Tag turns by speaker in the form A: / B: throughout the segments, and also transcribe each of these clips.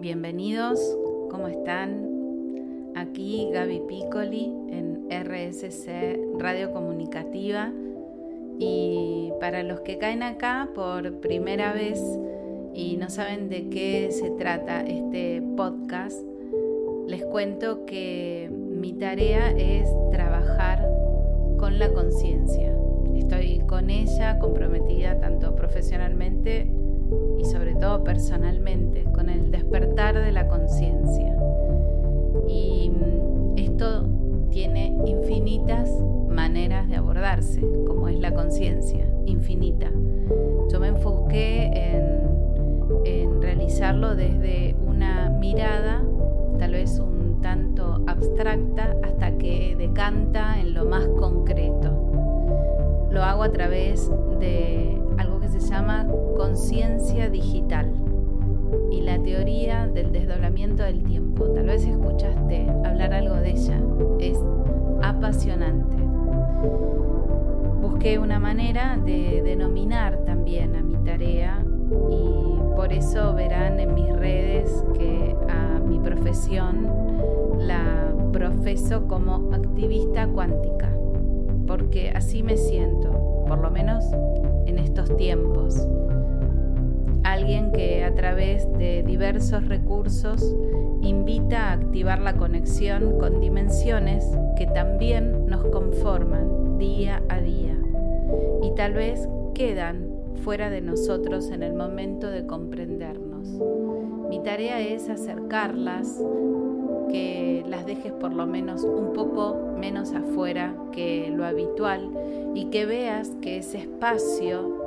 A: Bienvenidos, ¿cómo están? Aquí Gaby Piccoli en RSC Radio Comunicativa y para los que caen acá por primera vez y no saben de qué se trata este podcast, les cuento que mi tarea es trabajar con la conciencia. Estoy con ella comprometida tanto profesionalmente y sobre todo personalmente, con el despertar de la conciencia. Y mm, esto tiene infinitas maneras de abordarse, como es la conciencia, infinita. Yo me enfoqué en, en realizarlo desde una mirada tal vez un tanto abstracta hasta que decanta en lo más concreto. Lo hago a través de algo que se llama conciencia digital y la teoría del desdoblamiento del tiempo. Tal vez escuchaste hablar algo de ella. Es apasionante. Busqué una manera de denominar también a mi tarea y por eso verán en mis redes que a mi profesión la profeso como activista cuántica, porque así me siento, por lo menos en estos tiempos alguien que a través de diversos recursos invita a activar la conexión con dimensiones que también nos conforman día a día y tal vez quedan fuera de nosotros en el momento de comprendernos. Mi tarea es acercarlas, que las dejes por lo menos un poco menos afuera que lo habitual y que veas que ese espacio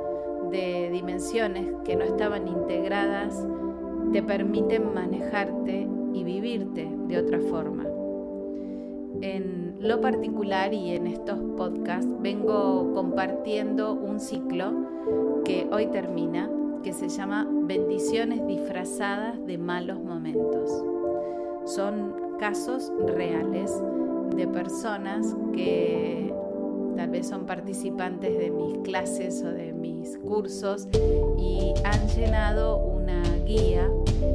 A: de dimensiones que no estaban integradas te permiten manejarte y vivirte de otra forma. En lo particular y en estos podcasts vengo compartiendo un ciclo que hoy termina, que se llama Bendiciones disfrazadas de malos momentos. Son casos reales de personas que tal vez son participantes de mis clases o de mis cursos y han llenado una guía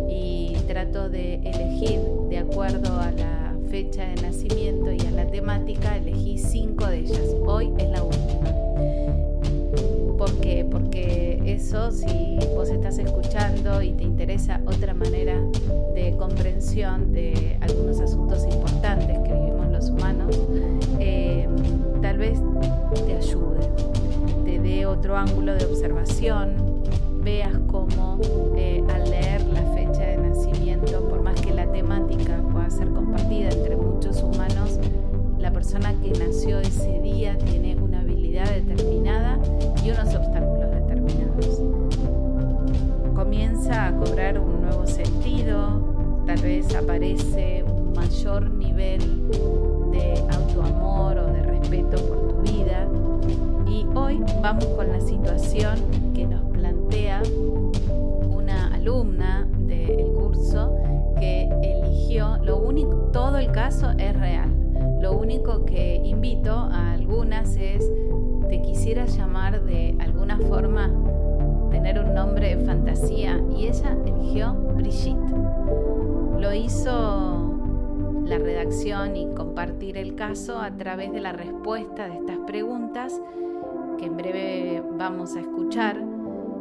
A: y trato de elegir de acuerdo a la fecha de nacimiento y a la temática, elegí cinco de ellas. Hoy es la última. ¿Por qué? Porque eso, si vos estás escuchando y te interesa otra manera de comprensión de algunos asuntos importantes otro ángulo de observación, veas cómo eh, al leer la fecha de nacimiento, por más que la temática pueda ser compartida entre muchos humanos, la persona que nació ese día tiene una habilidad determinada y unos obstáculos determinados. Comienza a cobrar un nuevo sentido, tal vez aparece un mayor nivel hoy vamos con la situación que nos plantea una alumna del curso que eligió, lo único, todo el caso es real. Lo único que invito a algunas es, te quisiera llamar de alguna forma, tener un nombre de fantasía, y ella eligió Brigitte. Lo hizo la redacción y compartir el caso a través de la respuesta de estas preguntas que en breve vamos a escuchar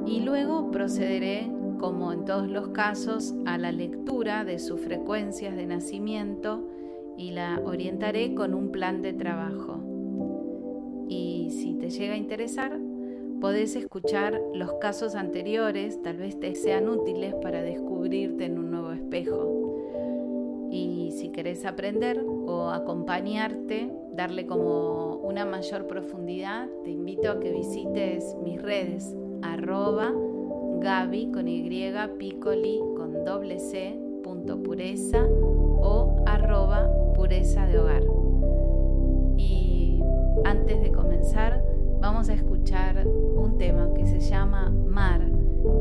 A: y luego procederé, como en todos los casos, a la lectura de sus frecuencias de nacimiento y la orientaré con un plan de trabajo. Y si te llega a interesar, podés escuchar los casos anteriores, tal vez te sean útiles para descubrirte en un nuevo espejo. Y si querés aprender o acompañarte, darle como una mayor profundidad, te invito a que visites mis redes arroba Gaby con Y, Piccoli con doble C, punto pureza o arroba pureza de hogar. Y antes de comenzar, vamos a escuchar un tema que se llama Mar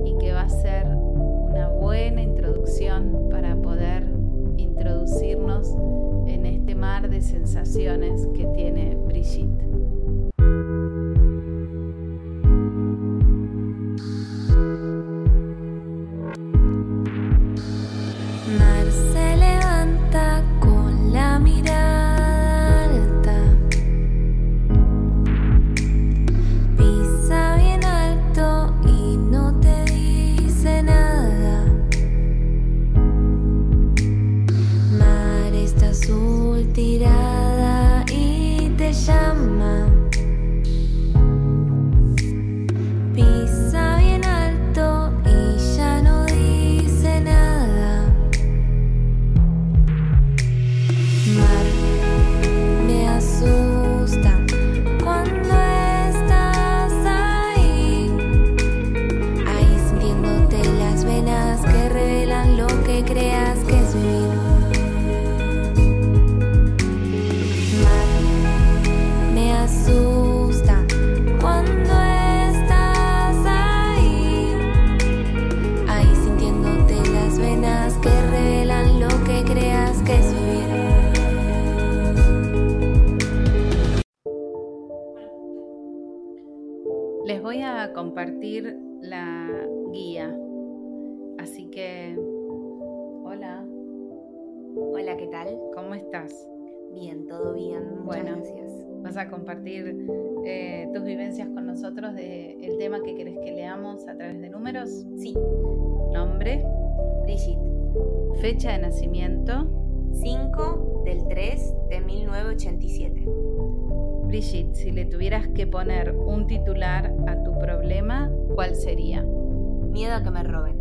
A: y que va a ser una buena introducción para poder introducirnos en este mar de sensaciones que tiene Brigitte. Poner un titular a tu problema, ¿cuál sería?
B: Miedo a que me roben.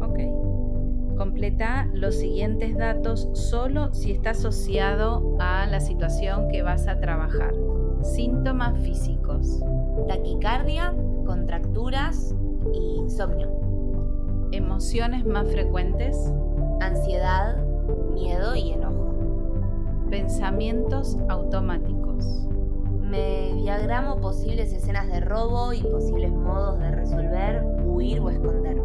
A: Ok. Completa los siguientes datos solo si está asociado a la situación que vas a trabajar. Síntomas físicos.
B: Taquicardia, contracturas e insomnio.
A: Emociones más frecuentes.
B: Ansiedad, miedo y enojo.
A: Pensamientos automáticos.
B: Me diagramo posibles escenas de robo y posibles modos de resolver, huir o esconderme.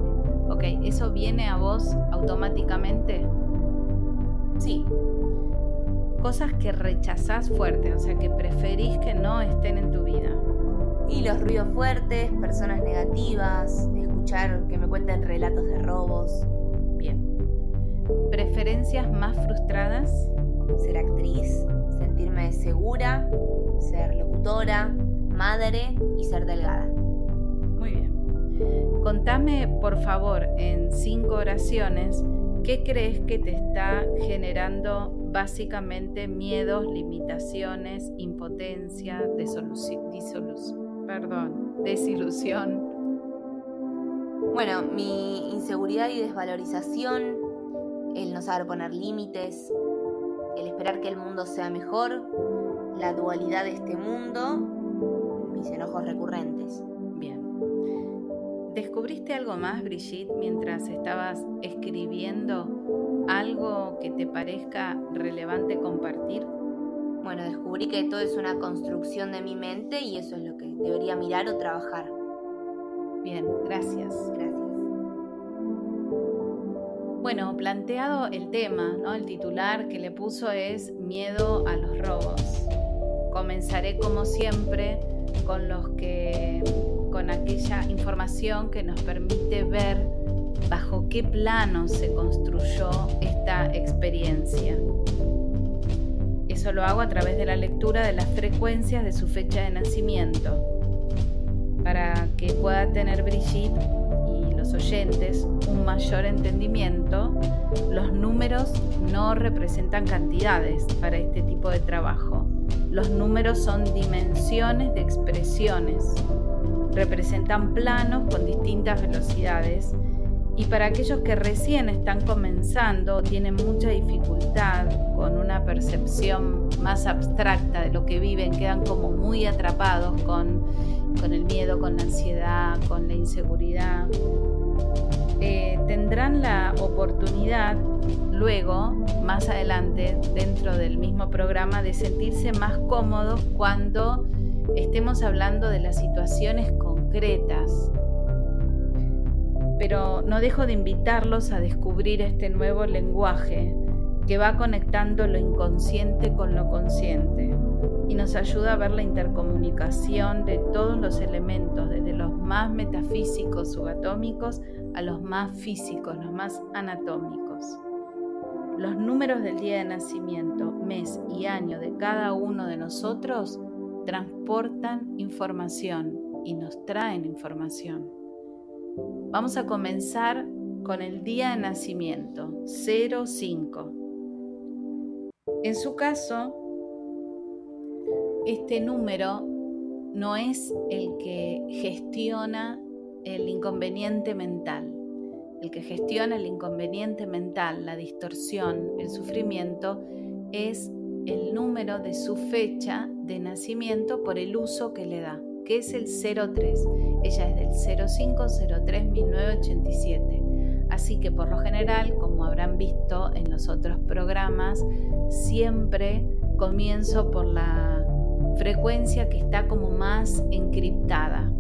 A: Ok, ¿eso viene a vos automáticamente?
B: Sí.
A: Cosas que rechazás fuerte, o sea, que preferís que no estén en tu vida.
B: Y los ruidos fuertes, personas negativas, escuchar que me cuenten relatos de robos.
A: Bien. ¿Preferencias más frustradas?
B: Ser actriz, sentirme segura, ser locutora, madre y ser delgada.
A: Muy bien. Contame, por favor, en cinco oraciones, ¿qué crees que te está generando básicamente miedos, limitaciones, impotencia, perdón, desilusión?
B: Bueno, mi inseguridad y desvalorización, el no saber poner límites, el esperar que el mundo sea mejor, la dualidad de este mundo, mis enojos recurrentes.
A: Bien. ¿Descubriste algo más, Brigitte, mientras estabas escribiendo algo que te parezca relevante compartir?
B: Bueno, descubrí que todo es una construcción de mi mente y eso es lo que debería mirar o trabajar.
A: Bien, gracias.
B: Gracias.
A: Bueno, planteado el tema, ¿no? el titular que le puso es Miedo a los robos. Comenzaré como siempre con los que con aquella información que nos permite ver bajo qué plano se construyó esta experiencia. Eso lo hago a través de la lectura de las frecuencias de su fecha de nacimiento, para que pueda tener Brigitte los oyentes un mayor entendimiento, los números no representan cantidades para este tipo de trabajo. Los números son dimensiones de expresiones, representan planos con distintas velocidades. Y para aquellos que recién están comenzando tienen mucha dificultad con una percepción más abstracta de lo que viven, quedan como muy atrapados con, con el miedo, con la ansiedad, con la inseguridad. Eh, tendrán la oportunidad luego, más adelante, dentro del mismo programa, de sentirse más cómodos cuando estemos hablando de las situaciones concretas. Pero no dejo de invitarlos a descubrir este nuevo lenguaje que va conectando lo inconsciente con lo consciente y nos ayuda a ver la intercomunicación de todos los elementos, desde los más metafísicos subatómicos a los más físicos, los más anatómicos. Los números del día de nacimiento, mes y año de cada uno de nosotros transportan información y nos traen información. Vamos a comenzar con el día de nacimiento, 05. En su caso, este número no es el que gestiona el inconveniente mental. El que gestiona el inconveniente mental, la distorsión, el sufrimiento, es el número de su fecha de nacimiento por el uso que le da, que es el 03. Ella es del 0503-1987. Así que por lo general, como habrán visto en los otros programas, siempre comienzo por la frecuencia que está como más encriptada.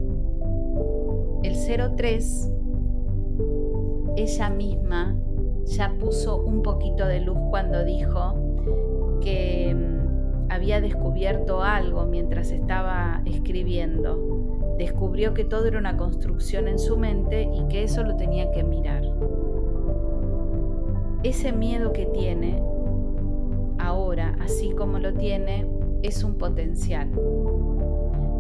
A: El 03, ella misma ya puso un poquito de luz cuando dijo que mm, había descubierto algo mientras estaba escribiendo. descubrió que todo era una construcción en su mente y que eso lo tenía que mirar. Ese miedo que tiene ahora, así como lo tiene, es un potencial.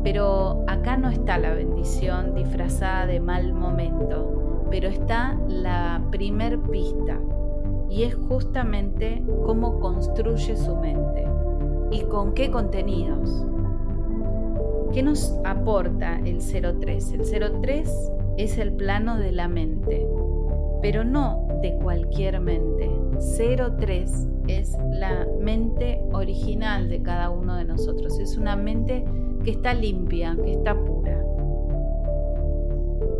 A: Pero acá no está la bendición disfrazada de mal momento, pero está la primer pista y es justamente cómo construye su mente y con qué contenidos. ¿Qué nos aporta el 03? El 03 es el plano de la mente, pero no de cualquier mente. 03 es la mente original de cada uno de nosotros. Es una mente que está limpia, que está pura.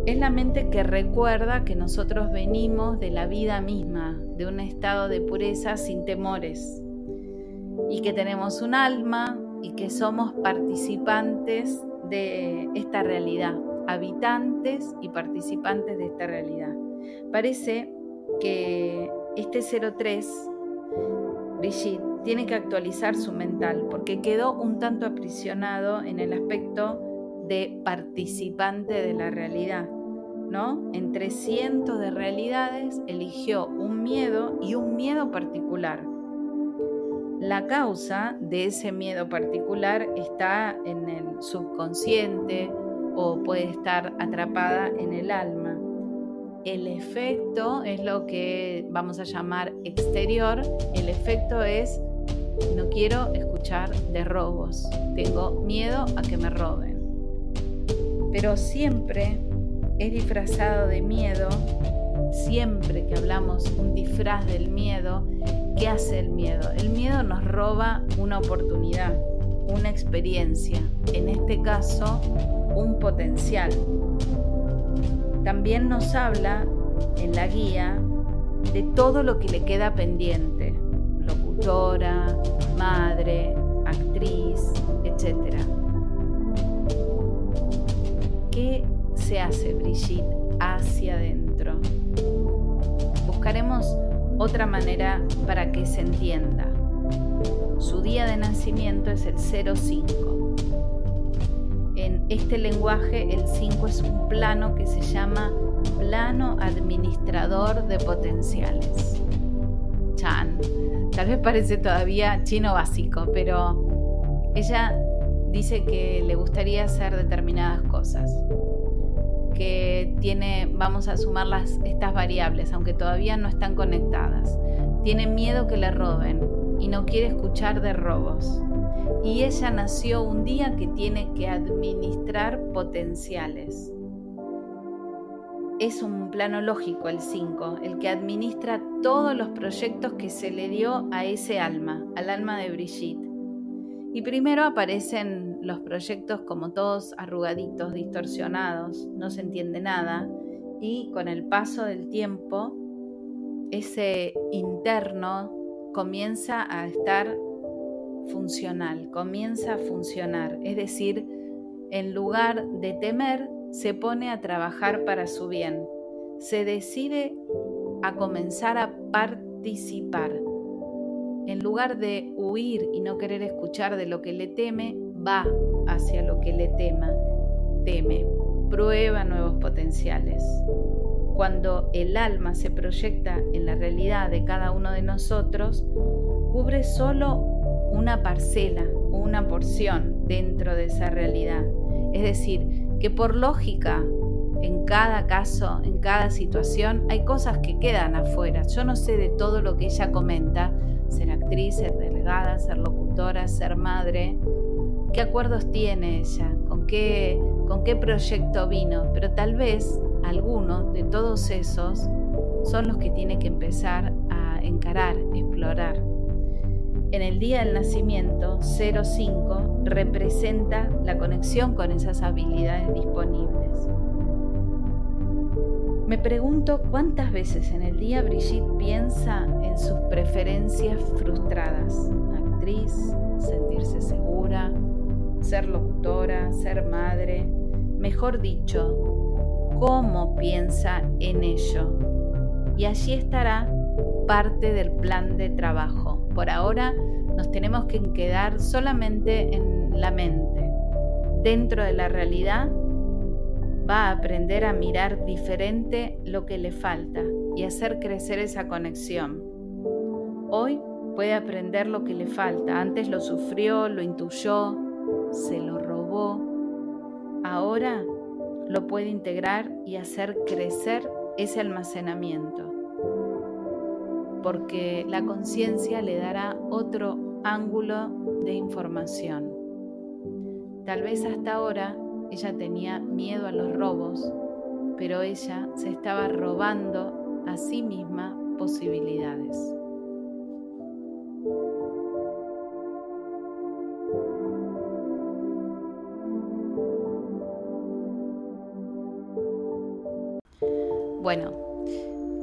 A: Es la mente que recuerda que nosotros venimos de la vida misma, de un estado de pureza sin temores, y que tenemos un alma y que somos participantes de esta realidad, habitantes y participantes de esta realidad. Parece que este 03, Brigitte, tiene que actualizar su mental porque quedó un tanto aprisionado en el aspecto de participante de la realidad. ¿no? Entre cientos de realidades eligió un miedo y un miedo particular. La causa de ese miedo particular está en el subconsciente o puede estar atrapada en el alma. El efecto es lo que vamos a llamar exterior. El efecto es no quiero escuchar de robos. Tengo miedo a que me roben. Pero siempre es disfrazado de miedo. Siempre que hablamos un disfraz del miedo, ¿qué hace el miedo? El miedo nos roba una oportunidad, una experiencia, en este caso un potencial. También nos habla en la guía de todo lo que le queda pendiente, locutora, madre, actriz, etc. ¿Qué se hace Brigitte hacia adentro? Buscaremos otra manera para que se entienda. Su día de nacimiento es el 05. En este lenguaje el 5 es un plano que se llama plano administrador de potenciales. Chan. Tal vez parece todavía chino básico, pero ella dice que le gustaría hacer determinadas cosas, que tiene, vamos a sumar las, estas variables, aunque todavía no están conectadas. Tiene miedo que le roben y no quiere escuchar de robos. Y ella nació un día que tiene que administrar potenciales es un plano lógico el 5, el que administra todos los proyectos que se le dio a ese alma, al alma de Brigitte. Y primero aparecen los proyectos como todos arrugaditos, distorsionados, no se entiende nada, y con el paso del tiempo, ese interno comienza a estar funcional, comienza a funcionar, es decir, en lugar de temer, se pone a trabajar para su bien, se decide a comenzar a participar. En lugar de huir y no querer escuchar de lo que le teme, va hacia lo que le tema, teme, prueba nuevos potenciales. Cuando el alma se proyecta en la realidad de cada uno de nosotros, cubre solo una parcela, una porción dentro de esa realidad. Es decir, que por lógica, en cada caso, en cada situación, hay cosas que quedan afuera. Yo no sé de todo lo que ella comenta, ser delegada, ser locutora, ser madre. ¿Qué acuerdos tiene ella? ¿Con qué, con qué proyecto vino? Pero tal vez algunos de todos esos son los que tiene que empezar a encarar, explorar. En el día del nacimiento, 05 representa la conexión con esas habilidades disponibles. Me pregunto cuántas veces en el día Brigitte piensa en sus preferencias frustradas. Actriz, sentirse segura, ser locutora, ser madre. Mejor dicho, cómo piensa en ello. Y allí estará parte del plan de trabajo. Por ahora nos tenemos que quedar solamente en la mente, dentro de la realidad, va a aprender a mirar diferente lo que le falta y hacer crecer esa conexión. Hoy puede aprender lo que le falta. Antes lo sufrió, lo intuyó, se lo robó. Ahora lo puede integrar y hacer crecer ese almacenamiento. Porque la conciencia le dará otro ángulo de información. Tal vez hasta ahora ella tenía miedo a los robos, pero ella se estaba robando a sí misma posibilidades. Bueno,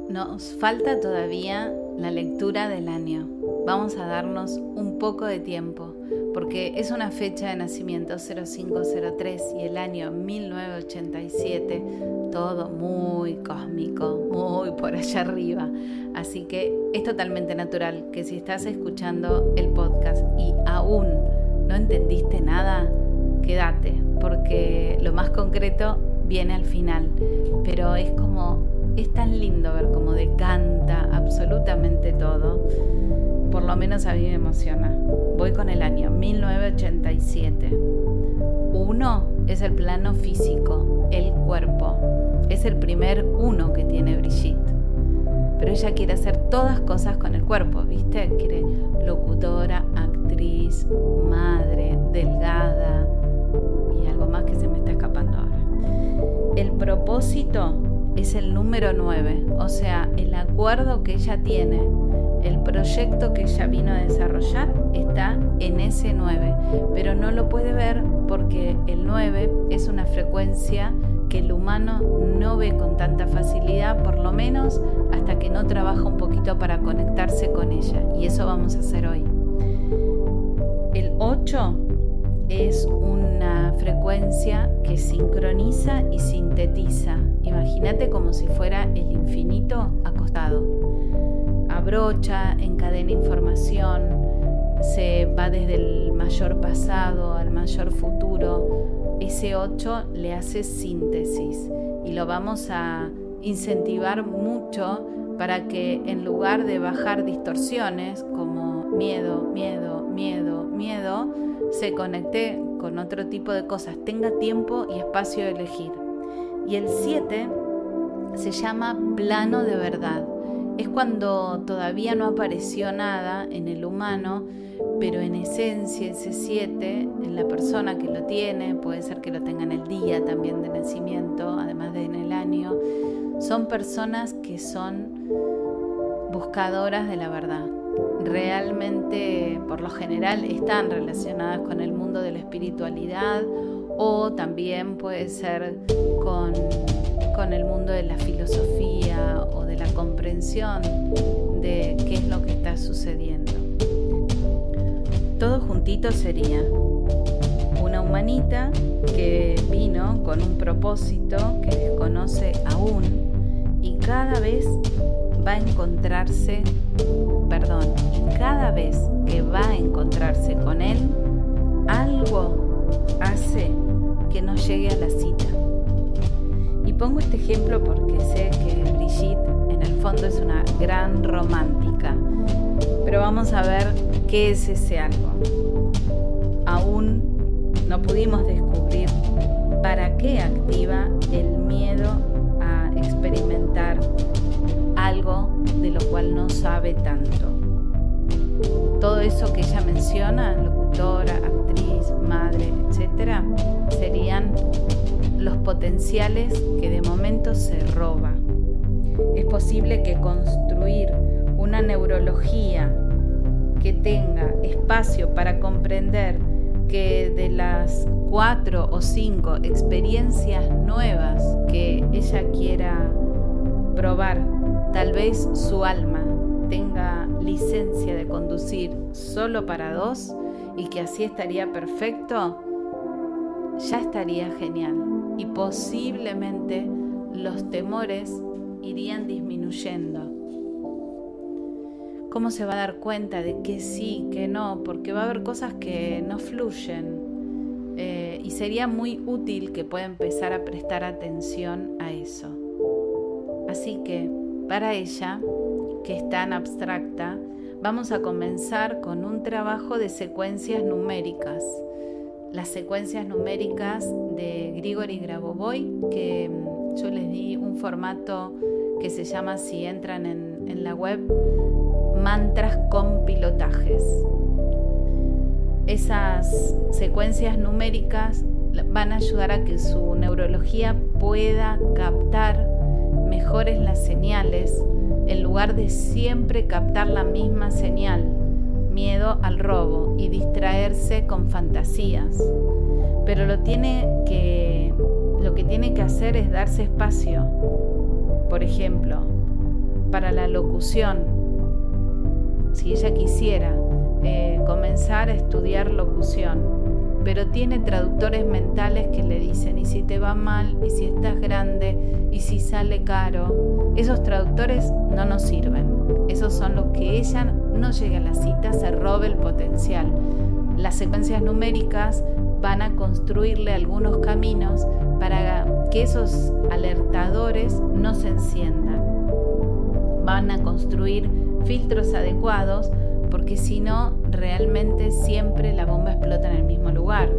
A: nos falta todavía la lectura del año. Vamos a darnos un poco de tiempo porque es una fecha de nacimiento 0503 y el año 1987, todo muy cósmico, muy por allá arriba. Así que es totalmente natural que si estás escuchando el podcast y aún no entendiste nada, quédate, porque lo más concreto viene al final. Pero es como, es tan lindo ver cómo decanta absolutamente todo. Por lo menos a mí me emociona. Voy con el año 1987. Uno es el plano físico, el cuerpo. Es el primer uno que tiene Brigitte. Pero ella quiere hacer todas cosas con el cuerpo, ¿viste? Quiere locutora, actriz, madre, delgada y algo más que se me está escapando ahora. El propósito es el número 9, o sea, el acuerdo que ella tiene el proyecto que ella vino a desarrollar está en ese 9, pero no lo puede ver porque el 9 es una frecuencia que el humano no ve con tanta facilidad, por lo menos hasta que no trabaja un poquito para conectarse con ella. Y eso vamos a hacer hoy. El 8 es una frecuencia que sincroniza y sintetiza. Imagínate como si fuera el infinito acostado abrocha, encadena información, se va desde el mayor pasado al mayor futuro. Ese 8 le hace síntesis y lo vamos a incentivar mucho para que en lugar de bajar distorsiones como miedo, miedo, miedo, miedo, se conecte con otro tipo de cosas, tenga tiempo y espacio de elegir. Y el 7 se llama plano de verdad es cuando todavía no apareció nada en el humano, pero en esencia ese 7, en la persona que lo tiene, puede ser que lo tenga en el día también de nacimiento, además de en el año, son personas que son buscadoras de la verdad. Realmente, por lo general, están relacionadas con el mundo de la espiritualidad o también puede ser con, con el mundo de la filosofía o de la comprensión de qué es lo que está sucediendo. Todo juntito sería una humanita que vino con un propósito que desconoce aún y cada vez va a encontrarse, perdón, y cada vez que va a encontrarse con él, algo hace que no llegue a la cita. Y pongo este ejemplo porque sé que es una gran romántica, pero vamos a ver qué es ese algo. Aún no pudimos descubrir para qué activa el miedo a experimentar algo de lo cual no sabe tanto. Todo eso que ella menciona, locutora, actriz, madre, etc., serían los potenciales que de momento se roba. Posible que construir una neurología que tenga espacio para comprender que de las cuatro o cinco experiencias nuevas que ella quiera probar, tal vez su alma tenga licencia de conducir solo para dos y que así estaría perfecto, ya estaría genial. Y posiblemente los temores irían disminuyendo. ¿Cómo se va a dar cuenta de que sí, que no? Porque va a haber cosas que no fluyen. Eh, y sería muy útil que pueda empezar a prestar atención a eso. Así que, para ella, que es tan abstracta, vamos a comenzar con un trabajo de secuencias numéricas. Las secuencias numéricas de Grigori Grabovoi, que mm, yo les di un formato que se llama, si entran en, en la web, mantras con pilotajes. Esas secuencias numéricas van a ayudar a que su neurología pueda captar mejores las señales en lugar de siempre captar la misma señal, miedo al robo y distraerse con fantasías. Pero lo, tiene que, lo que tiene que hacer es darse espacio. Por ejemplo, para la locución, si ella quisiera eh, comenzar a estudiar locución, pero tiene traductores mentales que le dicen, y si te va mal, y si estás grande, y si sale caro, esos traductores no nos sirven. Esos son los que ella no llegue a la cita, se robe el potencial. Las secuencias numéricas van a construirle algunos caminos para que esos alertadores no se enciendan. Van a construir filtros adecuados porque si no, realmente siempre la bomba explota en el mismo lugar.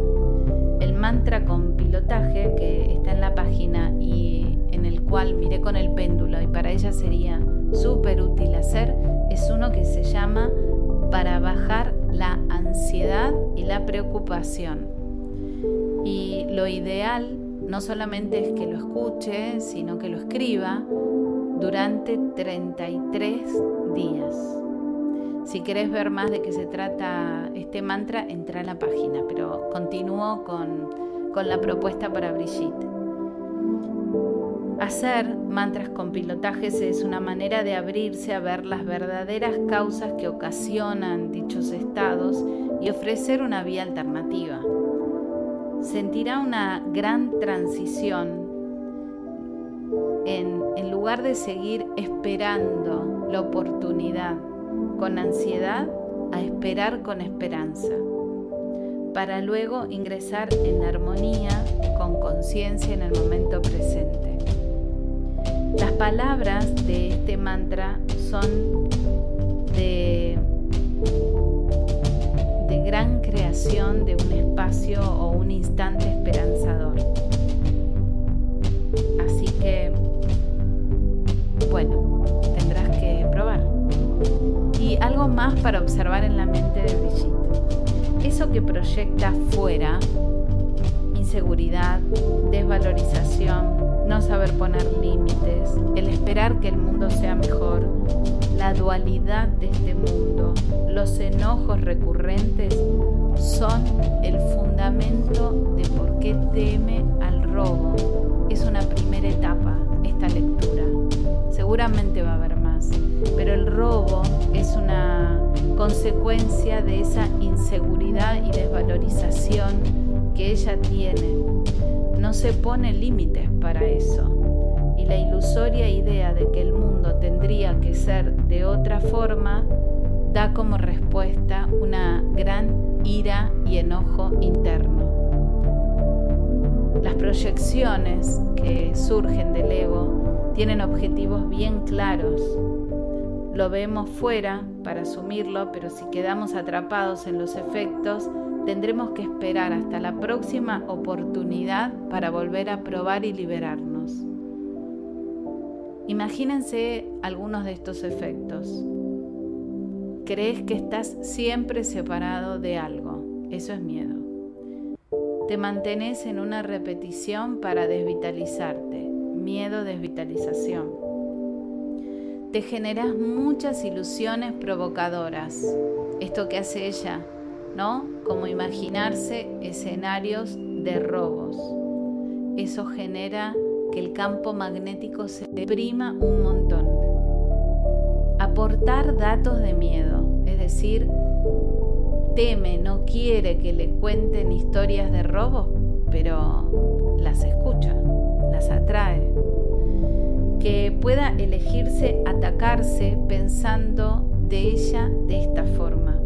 A: El mantra con pilotaje que está en la página y en el cual miré con el péndulo y para ella sería súper útil hacer es uno que se llama para bajar la ansiedad y la preocupación. Y lo ideal no solamente es que lo escuche, sino que lo escriba durante 33 días. Si querés ver más de qué se trata este mantra, entra a la página, pero continúo con, con la propuesta para Brigitte. Hacer mantras con pilotajes es una manera de abrirse a ver las verdaderas causas que ocasionan dichos estados y ofrecer una vía alternativa. Sentirá una gran transición en, lugar de seguir esperando la oportunidad con ansiedad a esperar con esperanza, para luego ingresar en armonía con conciencia en el momento presente. Las palabras de este mantra son de gran creación de un espacio o un instante esperanzador. Así que, bueno, algo más para observar en la mente de Brigitte. Eso que proyecta fuera, inseguridad, desvalorización, no saber poner límites, el esperar que el mundo sea mejor, la dualidad de este mundo, los enojos recurrentes son el fundamento de por qué teme al robo. Es una primera etapa esta lectura. Seguramente va a haber más, pero el robo es una consecuencia de esa inseguridad y desvalorización que ella tiene. No se pone límites para eso. Y la ilusoria idea de que el mundo tendría que ser de otra forma da como respuesta una gran ira y enojo interno. Las proyecciones que surgen del ego tienen objetivos bien claros lo vemos fuera para asumirlo, pero si quedamos atrapados en los efectos, tendremos que esperar hasta la próxima oportunidad para volver a probar y liberarnos. Imagínense algunos de estos efectos. Crees que estás siempre separado de algo. Eso es miedo. Te mantenés en una repetición para desvitalizarte. Miedo, desvitalización te generas muchas ilusiones provocadoras. Esto que hace ella, ¿no? Como imaginarse escenarios de robos. Eso genera que el campo magnético se deprima un montón. Aportar datos de miedo, es decir, teme, no quiere que le cuenten historias de robos, pero las escucha, las atrae que pueda elegirse atacarse pensando de ella de esta forma.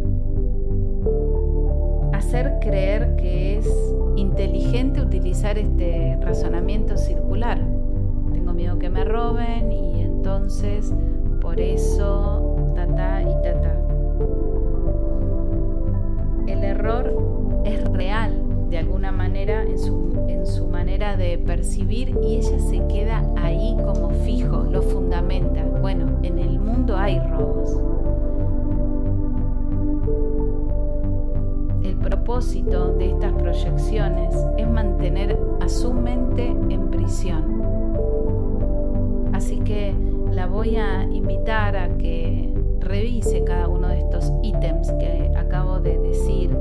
A: Hacer creer que es inteligente utilizar este razonamiento circular. Tengo miedo que me roben y entonces por eso ta y ta El error es real de alguna manera en su, en su manera de percibir y ella se queda ahí como fijo, lo fundamenta. Bueno, en el mundo hay robos. Propósito de estas proyecciones es mantener a su mente en prisión. Así que la voy a invitar a que revise cada uno de estos ítems que acabo de decir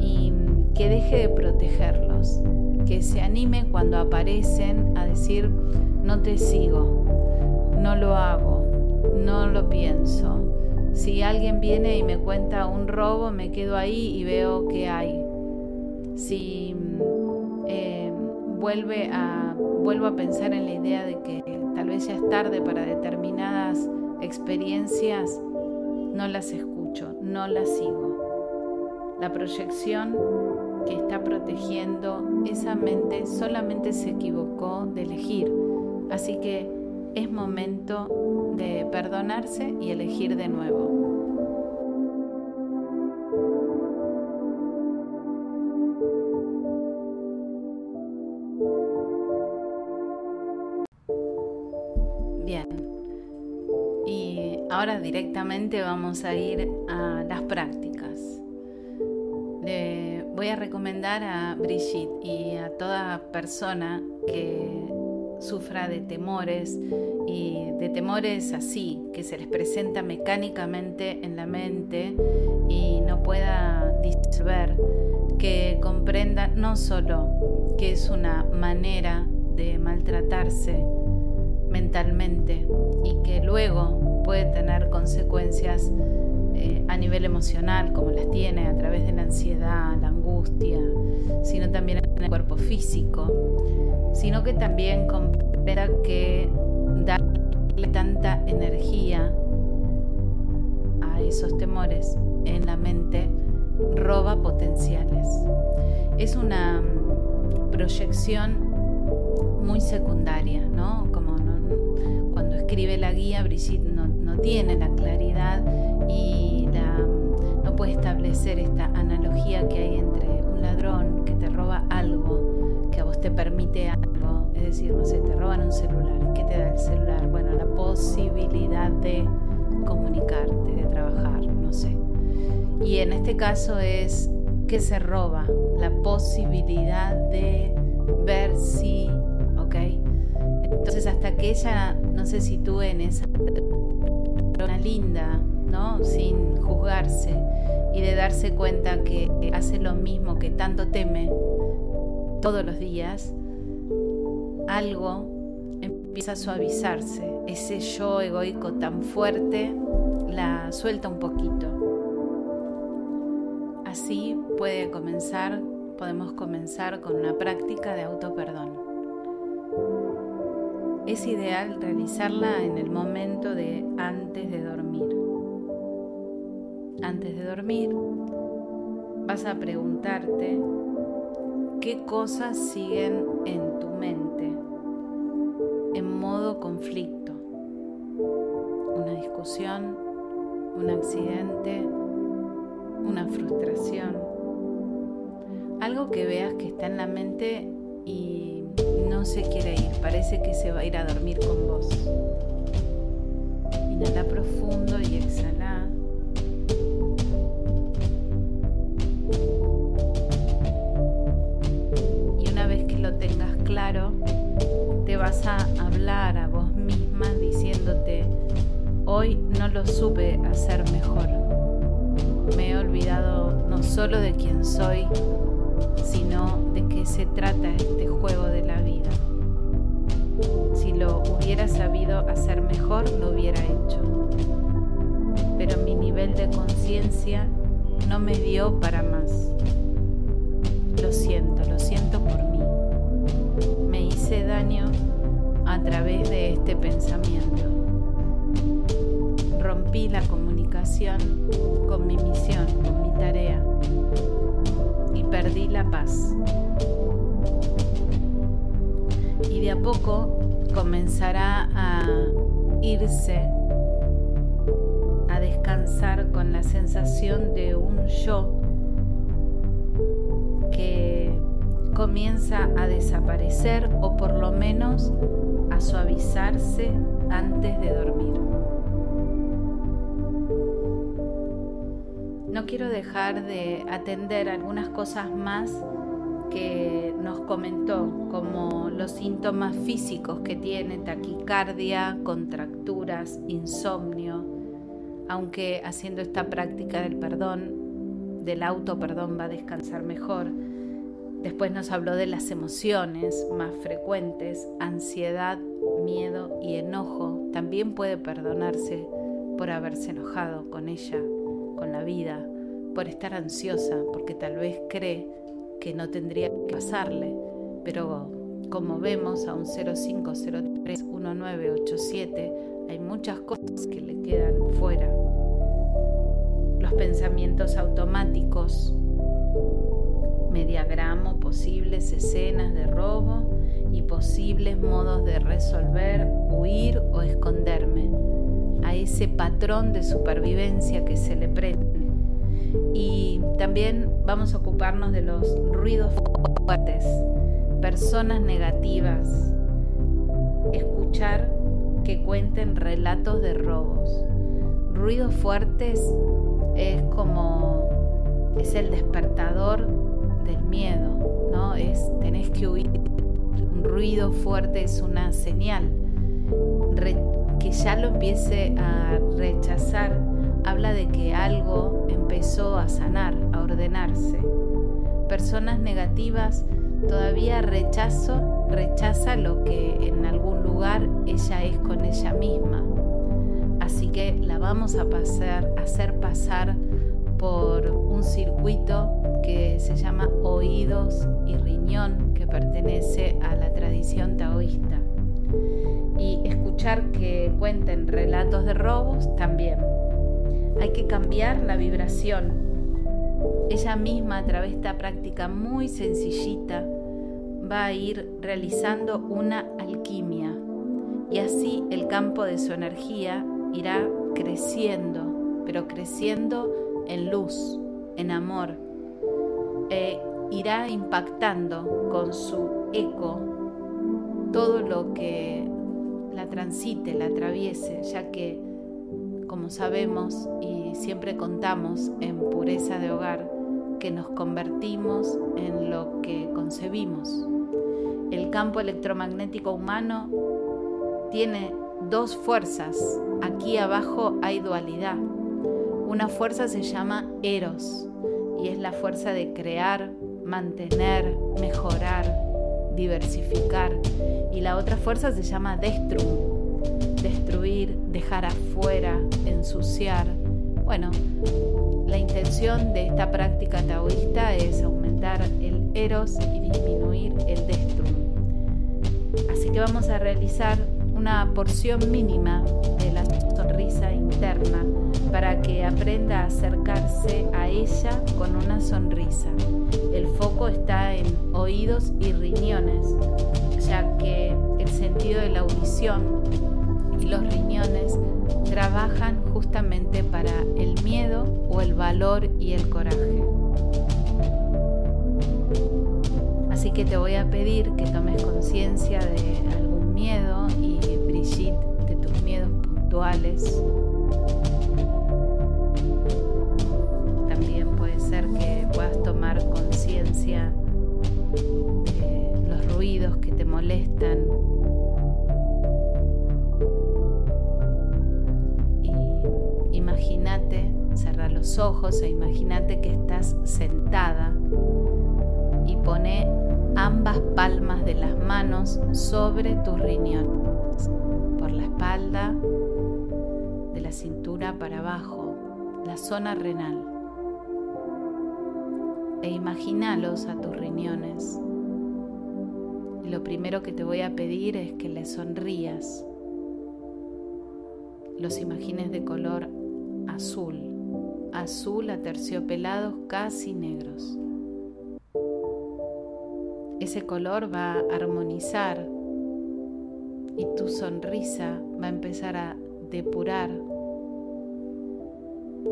A: y que deje de protegerlos, que se anime cuando aparecen a decir, no te sigo, no lo hago, no lo pienso. Si alguien viene y me cuenta un robo, me quedo ahí y veo qué hay. Si eh, vuelve a, vuelvo a pensar en la idea de que tal vez ya es tarde para determinadas experiencias, no las escucho, no las sigo. La proyección que está protegiendo esa mente solamente se equivocó de elegir. Así que es momento de perdonarse y elegir de nuevo. Bien. Y ahora directamente vamos a ir a las prácticas voy a recomendar a Brigitte y a toda persona que sufra de temores y de temores así, que se les presenta mecánicamente en la mente y no pueda disolver, que comprenda no solo que es una manera de maltratarse mentalmente y que luego puede tener consecuencias eh, a nivel emocional, como las tiene a través de la ansiedad, la angustia, sino también en el cuerpo físico, sino que también comprenda que darle tanta energía a esos temores en la mente roba potenciales. Es una mm, proyección muy secundaria, ¿no? Como cuando escribe la guía, Brigitte no, no tiene la claridad y no puede establecer esta analogía que hay entre un ladrón que te roba algo, que a vos te permite decir, no sé, te roban un celular, ¿qué te da el celular? Bueno, la posibilidad de comunicarte, de trabajar, no sé. Y en este caso es que se roba la posibilidad de ver si, ¿ok? Entonces hasta que ella no se sitúe en esa linda sin juzgarse y de darse cuenta que hace lo mismo que tanto teme todos los días, algo empieza a suavizarse. Ese yo egoico tan fuerte la suelta un poquito. Así puede comenzar, podemos comenzar con una práctica de autoperdón. Es ideal realizarla en el momento de antes de dormir antes de dormir, vas a preguntarte qué cosas siguen en tu mente en modo conflicto. Una discusión, un accidente, una frustración. Algo que veas que está en la mente y no se quiere ir, parece que se va a ir a dormir con vos. Inhala profundo y exhala. Lo supe hacer mejor. Me he olvidado no solo de quién soy, sino de qué se trata este juego de la vida. Si lo hubiera sabido hacer mejor, lo hubiera hecho. Pero mi nivel de conciencia no me dio para más. Lo siento, lo siento por mí daño a través de este pensamiento. Rompí la comunicación con mi misión, con mi tarea y perdí la paz. y de a poco comenzará a irse a descansar con la sensación de un yo que comienza a desaparecer o por lo menos a suavizarse antes de dormir. Quiero dejar de atender algunas cosas más que nos comentó, como los síntomas físicos que tiene, taquicardia, contracturas, insomnio, aunque haciendo esta práctica del perdón, del auto perdón, va a descansar mejor. Después nos habló de las emociones más frecuentes, ansiedad, miedo y enojo. También puede perdonarse por haberse enojado con ella, con la vida, por estar ansiosa, porque tal vez cree que no tendría que pasarle, pero como vemos a un 05031987 hay muchas cosas que le quedan fuera. Los pensamientos automáticos, mediagramo, posibles escenas de robo y posibles modos de resolver, huir o esconderme a ese patrón de supervivencia que se le prende y también vamos a ocuparnos de los ruidos fuertes, personas negativas, escuchar que cuenten relatos de robos. Ruidos fuertes es como es el despertador del miedo, ¿no? Es tenés que huir. Un ruido fuerte es una señal que ya lo empiece a rechazar habla de que algo empezó a sanar, a ordenarse. Personas negativas todavía rechazo, rechaza lo que en algún lugar ella es con ella misma. Así que la vamos a pasar, a hacer pasar por un circuito que se llama oídos y riñón, que pertenece a la tradición taoísta. Y escuchar que cuenten relatos de robos también hay que cambiar la vibración. Ella misma a través de esta práctica muy sencillita va a ir realizando una alquimia y así el campo de su energía irá creciendo, pero creciendo en luz, en amor, e irá impactando con su eco todo lo que la transite, la atraviese, ya que como sabemos y siempre contamos en pureza de hogar, que nos convertimos en lo que concebimos. El campo electromagnético humano tiene dos fuerzas. Aquí abajo hay dualidad. Una fuerza se llama Eros y es la fuerza de crear, mantener, mejorar, diversificar. Y la otra fuerza se llama Destrum, destruir, dejar afuera, ensuciar. Bueno, la intención de esta práctica taoísta es aumentar el eros y disminuir el destrum. Así que vamos a realizar una porción mínima de la sonrisa interna para que aprenda a acercarse a ella con una sonrisa. El foco está en oídos y riñones, ya que el sentido de la audición los riñones trabajan justamente para el miedo o el valor y el coraje. Así que te voy a pedir que tomes conciencia de algún miedo y Brigitte de tus miedos puntuales. También puede ser que puedas tomar conciencia de los ruidos que te molestan los ojos e imagínate que estás sentada y pone ambas palmas de las manos sobre tus riñones, por la espalda, de la cintura para abajo, la zona renal. E imagínalos a tus riñones. Y lo primero que te voy a pedir es que les sonrías. Los imagines de color azul, azul aterciopelados casi negros. Ese color va a armonizar y tu sonrisa va a empezar a depurar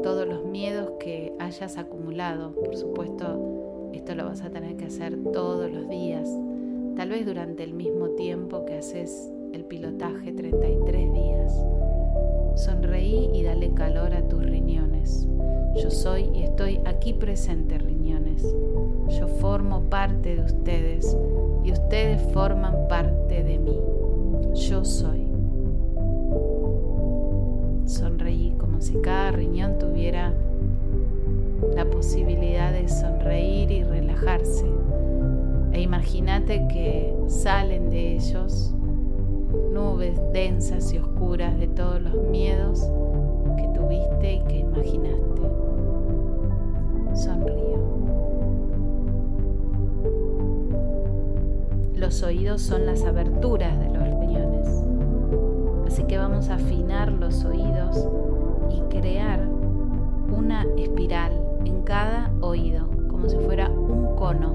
A: todos los miedos que hayas acumulado. Por supuesto, esto lo vas a tener que hacer todos los días, tal vez durante el mismo tiempo que haces el pilotaje 33 días. Sonreí y dale calor a tus riñones. Yo soy y estoy aquí presente, riñones. Yo formo parte de ustedes y ustedes forman parte de mí. Yo soy. Sonreí como si cada riñón tuviera la posibilidad de sonreír y relajarse. E imagínate que salen de ellos nubes densas y oscuras de todos los miedos tuviste y que imaginaste. Sonrío. Los oídos son las aberturas de los riñones. Así que vamos a afinar los oídos y crear una espiral en cada oído, como si fuera un cono,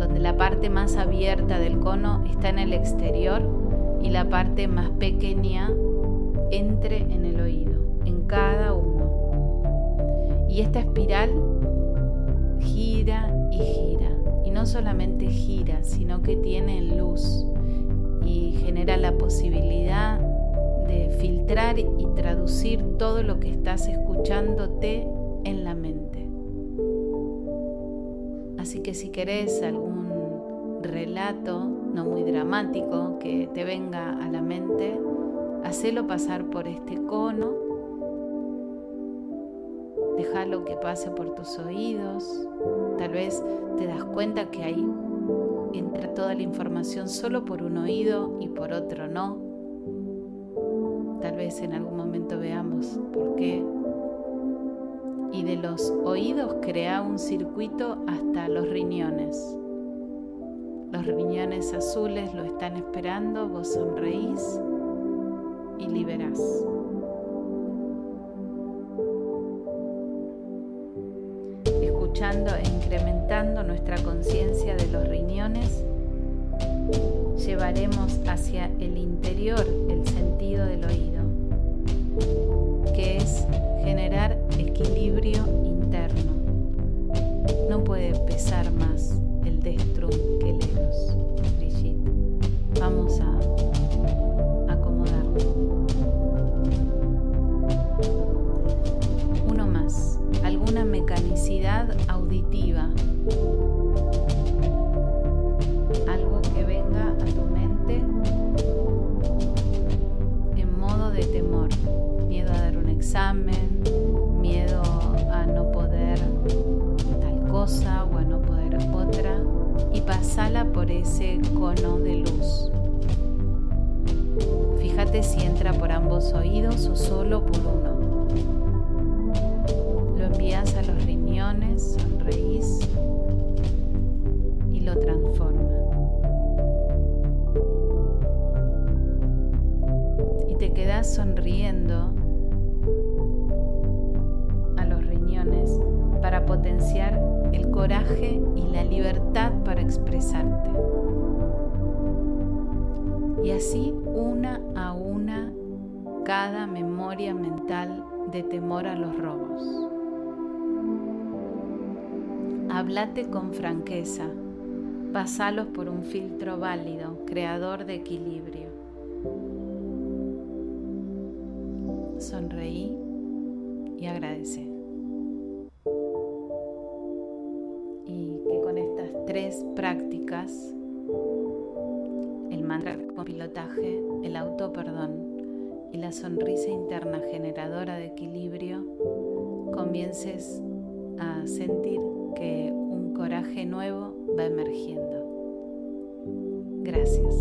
A: donde la parte más abierta del cono está en el exterior y la parte más pequeña entre en el cada uno. Y esta espiral gira y gira. Y no solamente gira, sino que tiene luz y genera la posibilidad de filtrar y traducir todo lo que estás escuchándote en la mente. Así que si querés algún relato no muy dramático que te venga a la mente, hacelo pasar por este cono, déjalo que pase por tus oídos, tal vez te das cuenta que ahí entra toda la información solo por un oído y por otro no. Tal vez en algún momento veamos por qué. Y de los oídos crea un circuito hasta los riñones. Los riñones azules lo están esperando, vos sonreís y liberás. Nuestra conciencia de los riñones, llevaremos hacia el interior el sentido del oído, cada memoria mental de temor a los robos. Háblate con franqueza, pasalos por un filtro válido, creador de equilibrio. Sonreí y agradece. tres prácticas, el mantra con pilotaje, el auto perdón y la sonrisa interna generadora de equilibrio, comiences a sentir que un coraje nuevo va emergiendo. Gracias.